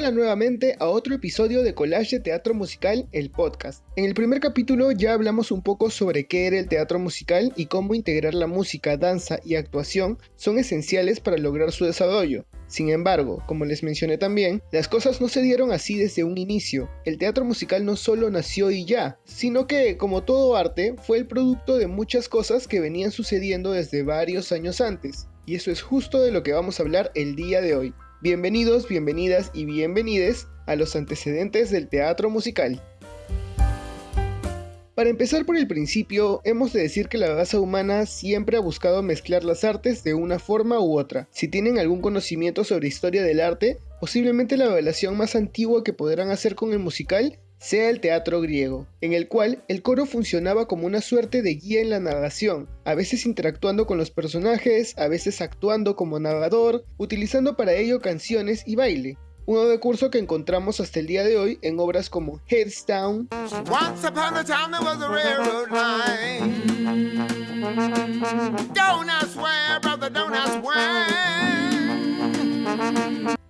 Hola nuevamente a otro episodio de Collage de Teatro Musical, el podcast. En el primer capítulo ya hablamos un poco sobre qué era el teatro musical y cómo integrar la música, danza y actuación son esenciales para lograr su desarrollo. Sin embargo, como les mencioné también, las cosas no se dieron así desde un inicio. El teatro musical no solo nació y ya, sino que, como todo arte, fue el producto de muchas cosas que venían sucediendo desde varios años antes. Y eso es justo de lo que vamos a hablar el día de hoy. Bienvenidos, bienvenidas y bienvenides a los antecedentes del teatro musical. Para empezar por el principio, hemos de decir que la raza humana siempre ha buscado mezclar las artes de una forma u otra. Si tienen algún conocimiento sobre historia del arte, posiblemente la relación más antigua que podrán hacer con el musical sea el teatro griego, en el cual el coro funcionaba como una suerte de guía en la narración, a veces interactuando con los personajes, a veces actuando como narrador, utilizando para ello canciones y baile un recurso que encontramos hasta el día de hoy en obras como Heads Down,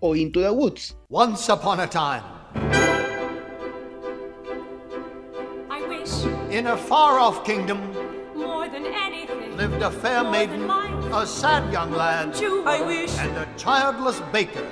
o Into the Woods. Once upon a time. In a far off kingdom more than anything lived a fair maiden, a sad young lad, I wish, and a childless baker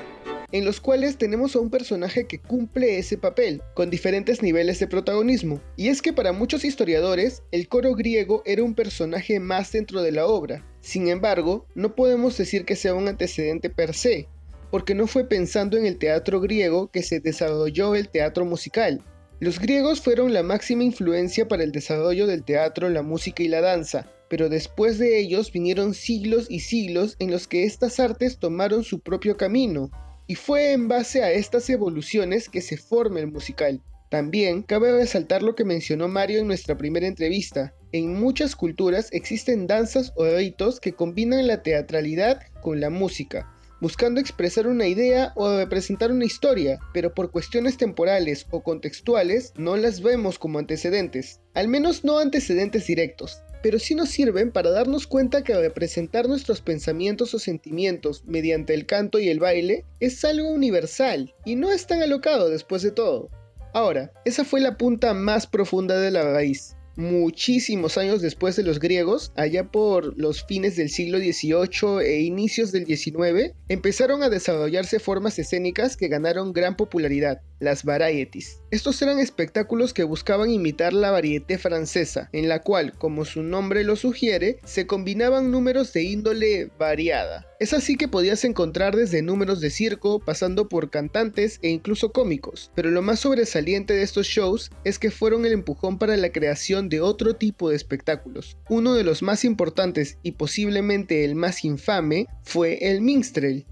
en los cuales tenemos a un personaje que cumple ese papel, con diferentes niveles de protagonismo. Y es que para muchos historiadores, el coro griego era un personaje más dentro de la obra. Sin embargo, no podemos decir que sea un antecedente per se, porque no fue pensando en el teatro griego que se desarrolló el teatro musical. Los griegos fueron la máxima influencia para el desarrollo del teatro, la música y la danza, pero después de ellos vinieron siglos y siglos en los que estas artes tomaron su propio camino, y fue en base a estas evoluciones que se forma el musical. También cabe resaltar lo que mencionó Mario en nuestra primera entrevista. En muchas culturas existen danzas o ritos que combinan la teatralidad con la música, buscando expresar una idea o representar una historia, pero por cuestiones temporales o contextuales no las vemos como antecedentes, al menos no antecedentes directos pero sí nos sirven para darnos cuenta que representar nuestros pensamientos o sentimientos mediante el canto y el baile es algo universal y no es tan alocado después de todo. Ahora, esa fue la punta más profunda de la raíz muchísimos años después de los griegos, allá por los fines del siglo XVIII e inicios del XIX, empezaron a desarrollarse formas escénicas que ganaron gran popularidad, las varieties. Estos eran espectáculos que buscaban imitar la varieté francesa, en la cual, como su nombre lo sugiere, se combinaban números de índole variada. Es así que podías encontrar desde números de circo, pasando por cantantes e incluso cómicos, pero lo más sobresaliente de estos shows es que fueron el empujón para la creación de otro tipo de espectáculos. Uno de los más importantes y posiblemente el más infame fue el minstrel.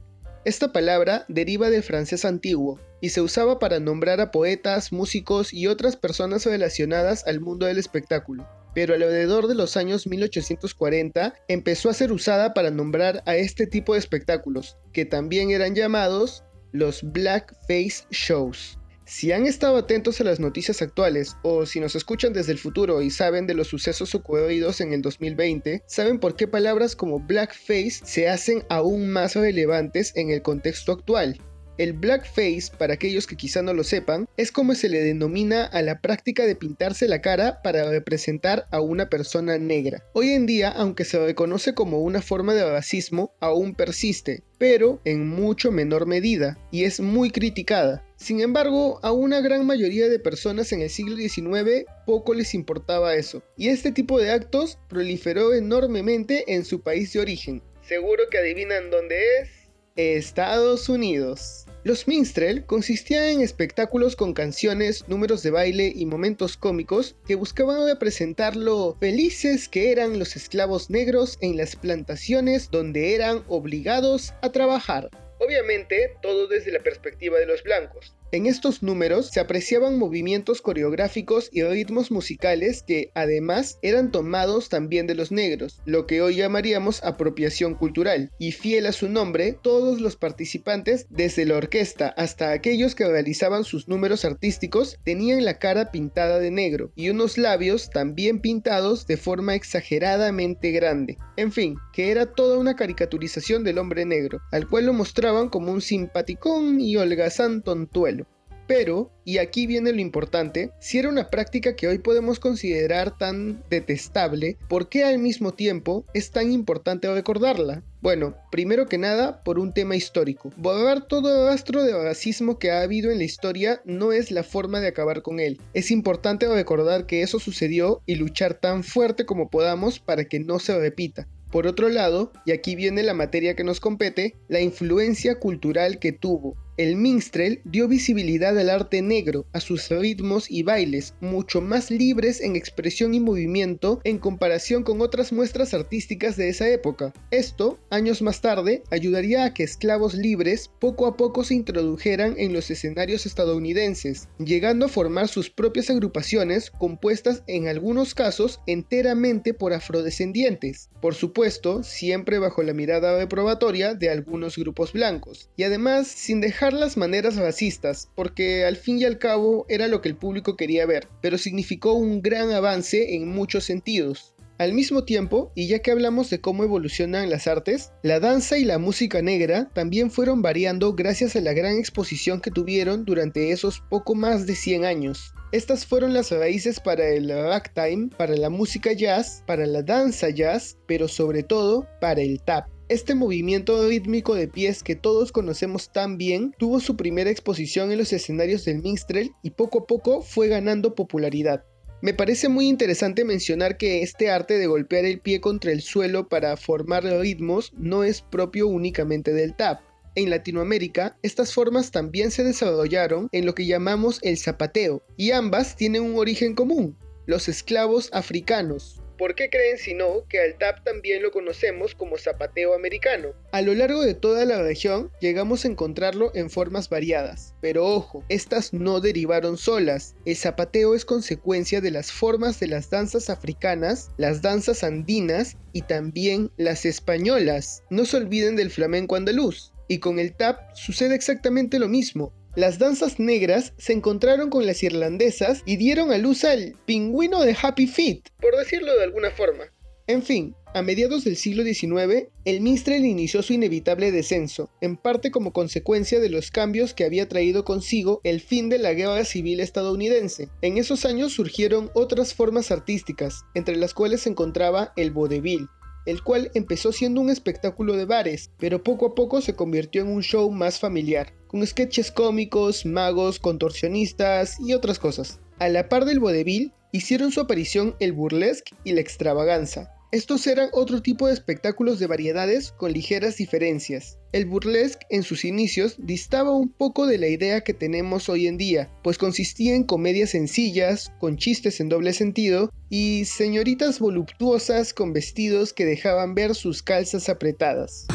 Esta palabra deriva del francés antiguo y se usaba para nombrar a poetas, músicos y otras personas relacionadas al mundo del espectáculo pero alrededor de los años 1840 empezó a ser usada para nombrar a este tipo de espectáculos, que también eran llamados los Blackface Shows. Si han estado atentos a las noticias actuales o si nos escuchan desde el futuro y saben de los sucesos ocurridos en el 2020, saben por qué palabras como blackface se hacen aún más relevantes en el contexto actual. El blackface, para aquellos que quizá no lo sepan, es como se le denomina a la práctica de pintarse la cara para representar a una persona negra. Hoy en día, aunque se reconoce como una forma de racismo, aún persiste, pero en mucho menor medida, y es muy criticada. Sin embargo, a una gran mayoría de personas en el siglo XIX poco les importaba eso, y este tipo de actos proliferó enormemente en su país de origen. Seguro que adivinan dónde es. Estados Unidos. Los minstrel consistían en espectáculos con canciones, números de baile y momentos cómicos que buscaban representar lo felices que eran los esclavos negros en las plantaciones donde eran obligados a trabajar. Obviamente, todo desde la perspectiva de los blancos. En estos números se apreciaban movimientos coreográficos y ritmos musicales que además eran tomados también de los negros, lo que hoy llamaríamos apropiación cultural, y fiel a su nombre, todos los participantes, desde la orquesta hasta aquellos que realizaban sus números artísticos, tenían la cara pintada de negro y unos labios también pintados de forma exageradamente grande. En fin, que era toda una caricaturización del hombre negro, al cual lo mostraban como un simpaticón y holgazán tontuelo. Pero, y aquí viene lo importante, si era una práctica que hoy podemos considerar tan detestable, ¿por qué al mismo tiempo es tan importante recordarla? Bueno, primero que nada, por un tema histórico. Borrar todo rastro de racismo que ha habido en la historia no es la forma de acabar con él. Es importante recordar que eso sucedió y luchar tan fuerte como podamos para que no se repita. Por otro lado, y aquí viene la materia que nos compete, la influencia cultural que tuvo, el minstrel dio visibilidad al arte negro, a sus ritmos y bailes, mucho más libres en expresión y movimiento en comparación con otras muestras artísticas de esa época. Esto, años más tarde, ayudaría a que esclavos libres poco a poco se introdujeran en los escenarios estadounidenses, llegando a formar sus propias agrupaciones compuestas en algunos casos enteramente por afrodescendientes, por supuesto, siempre bajo la mirada reprobatoria de algunos grupos blancos, y además sin las maneras racistas, porque al fin y al cabo era lo que el público quería ver, pero significó un gran avance en muchos sentidos. Al mismo tiempo, y ya que hablamos de cómo evolucionan las artes, la danza y la música negra también fueron variando gracias a la gran exposición que tuvieron durante esos poco más de 100 años. Estas fueron las raíces para el ragtime, para la música jazz, para la danza jazz, pero sobre todo para el tap. Este movimiento rítmico de pies que todos conocemos tan bien tuvo su primera exposición en los escenarios del minstrel y poco a poco fue ganando popularidad. Me parece muy interesante mencionar que este arte de golpear el pie contra el suelo para formar ritmos no es propio únicamente del tap. En Latinoamérica, estas formas también se desarrollaron en lo que llamamos el zapateo, y ambas tienen un origen común, los esclavos africanos, ¿Por qué creen si no que al tap también lo conocemos como zapateo americano? A lo largo de toda la región llegamos a encontrarlo en formas variadas, pero ojo, estas no derivaron solas. El zapateo es consecuencia de las formas de las danzas africanas, las danzas andinas y también las españolas. No se olviden del flamenco andaluz. Y con el tap sucede exactamente lo mismo las danzas negras se encontraron con las irlandesas y dieron a luz al pingüino de Happy Feet, por decirlo de alguna forma. En fin, a mediados del siglo XIX, el minstrel inició su inevitable descenso, en parte como consecuencia de los cambios que había traído consigo el fin de la guerra civil estadounidense. En esos años surgieron otras formas artísticas, entre las cuales se encontraba el vodevil, el cual empezó siendo un espectáculo de bares, pero poco a poco se convirtió en un show más familiar, con sketches cómicos, magos, contorsionistas y otras cosas. A la par del vodevil, hicieron su aparición el burlesque y la extravaganza, estos eran otro tipo de espectáculos de variedades con ligeras diferencias. El burlesque en sus inicios distaba un poco de la idea que tenemos hoy en día, pues consistía en comedias sencillas, con chistes en doble sentido y señoritas voluptuosas con vestidos que dejaban ver sus calzas apretadas.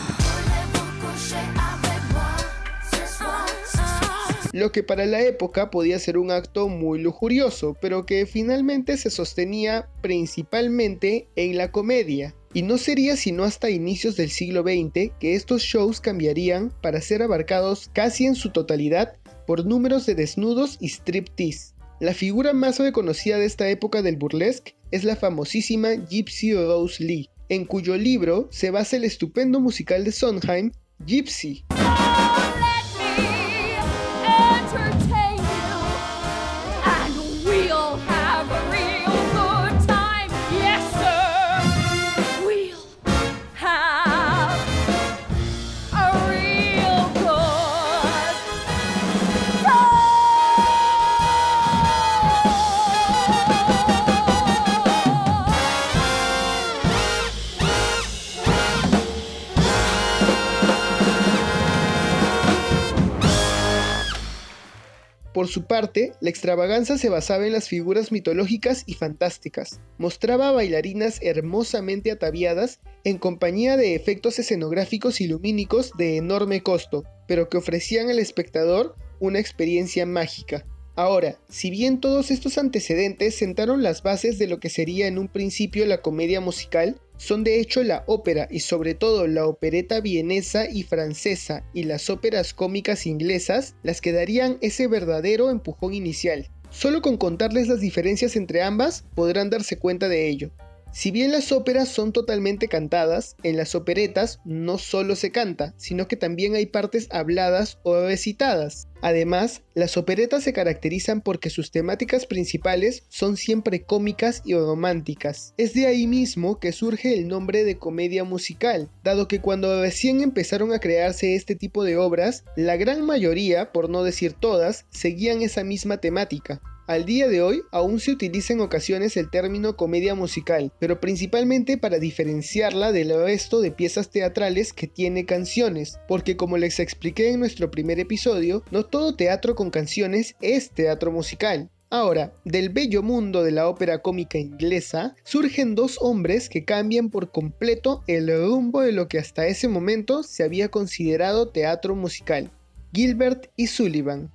Lo que para la época podía ser un acto muy lujurioso, pero que finalmente se sostenía principalmente en la comedia. Y no sería sino hasta inicios del siglo XX que estos shows cambiarían para ser abarcados casi en su totalidad por números de desnudos y striptease. La figura más reconocida de esta época del burlesque es la famosísima Gypsy Rose Lee, en cuyo libro se basa el estupendo musical de Sondheim, Gypsy. Por su parte, la extravaganza se basaba en las figuras mitológicas y fantásticas. Mostraba bailarinas hermosamente ataviadas en compañía de efectos escenográficos y lumínicos de enorme costo, pero que ofrecían al espectador una experiencia mágica. Ahora, si bien todos estos antecedentes sentaron las bases de lo que sería en un principio la comedia musical, son de hecho la ópera y sobre todo la opereta vienesa y francesa y las óperas cómicas inglesas las que darían ese verdadero empujón inicial. Solo con contarles las diferencias entre ambas podrán darse cuenta de ello. Si bien las óperas son totalmente cantadas, en las operetas no solo se canta, sino que también hay partes habladas o recitadas. Además, las operetas se caracterizan porque sus temáticas principales son siempre cómicas y románticas. Es de ahí mismo que surge el nombre de comedia musical, dado que cuando recién empezaron a crearse este tipo de obras, la gran mayoría, por no decir todas, seguían esa misma temática. Al día de hoy aún se utiliza en ocasiones el término comedia musical, pero principalmente para diferenciarla del resto de piezas teatrales que tiene canciones, porque como les expliqué en nuestro primer episodio, no todo teatro con canciones es teatro musical. Ahora, del bello mundo de la ópera cómica inglesa, surgen dos hombres que cambian por completo el rumbo de lo que hasta ese momento se había considerado teatro musical, Gilbert y Sullivan.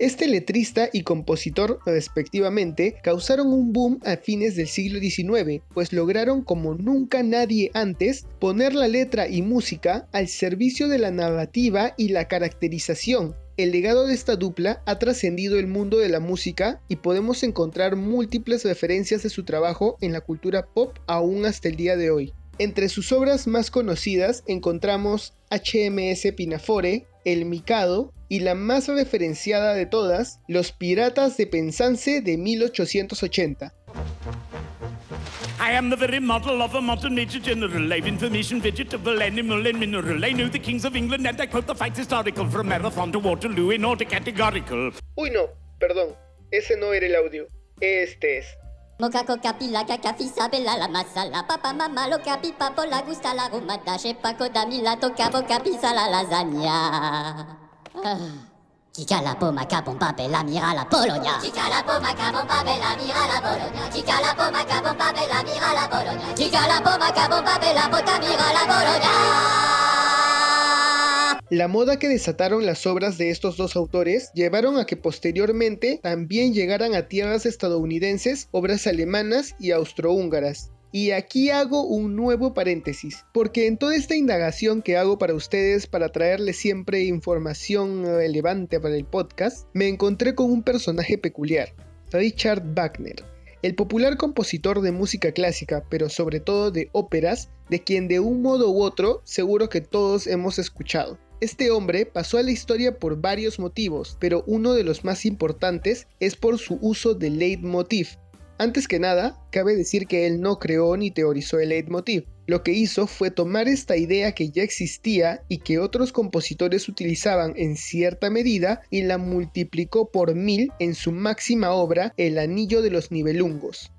Este letrista y compositor, respectivamente, causaron un boom a fines del siglo XIX, pues lograron como nunca nadie antes poner la letra y música al servicio de la narrativa y la caracterización. El legado de esta dupla ha trascendido el mundo de la música y podemos encontrar múltiples referencias de su trabajo en la cultura pop aún hasta el día de hoy. Entre sus obras más conocidas encontramos HMS Pinafore, El Mikado, y la más referenciada de todas, Los Piratas de Penzance de 1880. I am the very model of a modern major general, live information, vegetable, animal, and mineral. I know the kings of England and I quote the facts historical from Marathon to Waterloo in order categorical. Uy, no, perdón, ese no era el audio. Este es. Moca, coca, pila, caca, fisa, bella, la masala, papa, mamá, lo capi, papo, la gusta, la rumata, chepa, coda, mila, toca, boca, pisa, la lasagna. Chica la poma capompa la mira la Polonia. Chica la poma capompa la mira la Polonia. Chica la poma capompa la mira la Polonia. Chica la poma capompa la pota mira la Polonia. La moda que desataron las obras de estos dos autores llevaron a que posteriormente también llegaran a tierras estadounidenses obras alemanas y austrohúngaras. Y aquí hago un nuevo paréntesis, porque en toda esta indagación que hago para ustedes para traerles siempre información relevante para el podcast, me encontré con un personaje peculiar, Richard Wagner, el popular compositor de música clásica, pero sobre todo de óperas, de quien de un modo u otro seguro que todos hemos escuchado. Este hombre pasó a la historia por varios motivos, pero uno de los más importantes es por su uso del leitmotiv, antes que nada, cabe decir que él no creó ni teorizó el leitmotiv. Lo que hizo fue tomar esta idea que ya existía y que otros compositores utilizaban en cierta medida y la multiplicó por mil en su máxima obra El Anillo de los Nibelungos.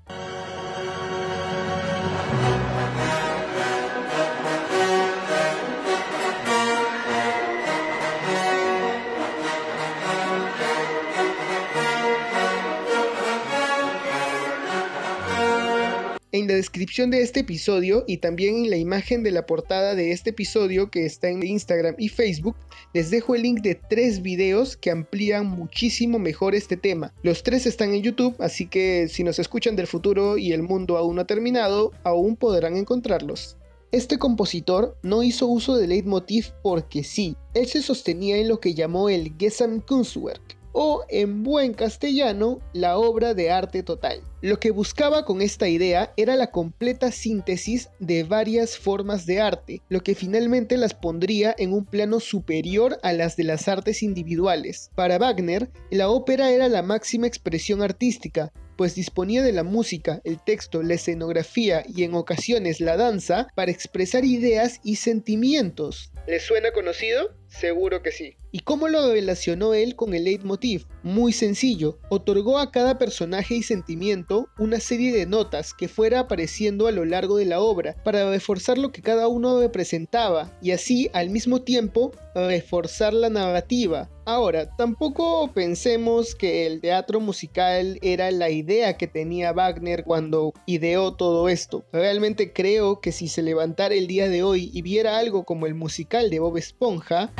En la descripción de este episodio y también en la imagen de la portada de este episodio que está en Instagram y Facebook, les dejo el link de tres videos que amplían muchísimo mejor este tema. Los tres están en YouTube, así que si nos escuchan del futuro y el mundo aún no ha terminado, aún podrán encontrarlos. Este compositor no hizo uso del leitmotiv porque sí, él se sostenía en lo que llamó el Gesamtkunstwerk, o en buen castellano, la obra de arte total. Lo que buscaba con esta idea era la completa síntesis de varias formas de arte, lo que finalmente las pondría en un plano superior a las de las artes individuales. Para Wagner, la ópera era la máxima expresión artística, pues disponía de la música, el texto, la escenografía y en ocasiones la danza para expresar ideas y sentimientos. ¿Les suena conocido? Seguro que sí. ¿Y cómo lo relacionó él con el leitmotiv? Muy sencillo, otorgó a cada personaje y sentimiento una serie de notas que fuera apareciendo a lo largo de la obra para reforzar lo que cada uno representaba y así al mismo tiempo reforzar la narrativa. Ahora, tampoco pensemos que el teatro musical era la idea que tenía Wagner cuando ideó todo esto. Realmente creo que si se levantara el día de hoy y viera algo como el musical de Bob Esponja,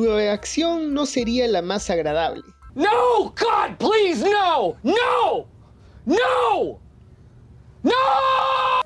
su reacción no sería la más agradable. No, God, please, no, no, no no.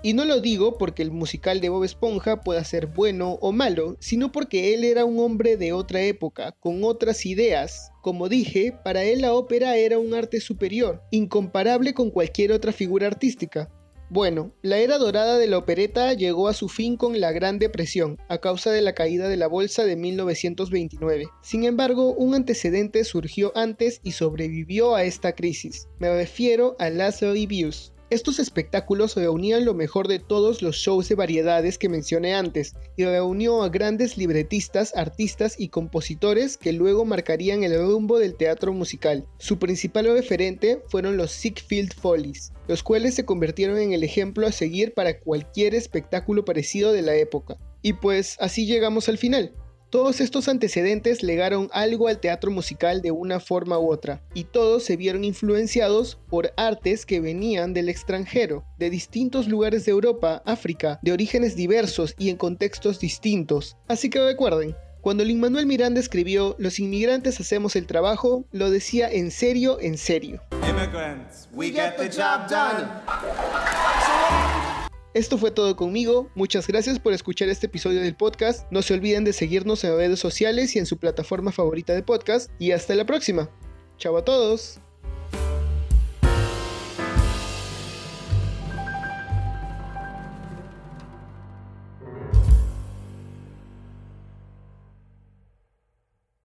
Y no lo digo porque el musical de Bob Esponja pueda ser bueno o malo, sino porque él era un hombre de otra época, con otras ideas. Como dije, para él la ópera era un arte superior, incomparable con cualquier otra figura artística. Bueno, la era dorada de la opereta llegó a su fin con la Gran Depresión, a causa de la caída de la bolsa de 1929. Sin embargo, un antecedente surgió antes y sobrevivió a esta crisis. Me refiero a Lazarus Views, estos espectáculos reunían lo mejor de todos los shows de variedades que mencioné antes y reunió a grandes libretistas, artistas y compositores que luego marcarían el rumbo del teatro musical. Su principal referente fueron los Siegfried Follies, los cuales se convirtieron en el ejemplo a seguir para cualquier espectáculo parecido de la época. Y pues así llegamos al final. Todos estos antecedentes legaron algo al teatro musical de una forma u otra, y todos se vieron influenciados por artes que venían del extranjero, de distintos lugares de Europa, África, de orígenes diversos y en contextos distintos. Así que recuerden, cuando Lin Manuel Miranda escribió Los inmigrantes hacemos el trabajo, lo decía en serio, en serio. Esto fue todo conmigo, muchas gracias por escuchar este episodio del podcast, no se olviden de seguirnos en redes sociales y en su plataforma favorita de podcast, y hasta la próxima. Chao a todos.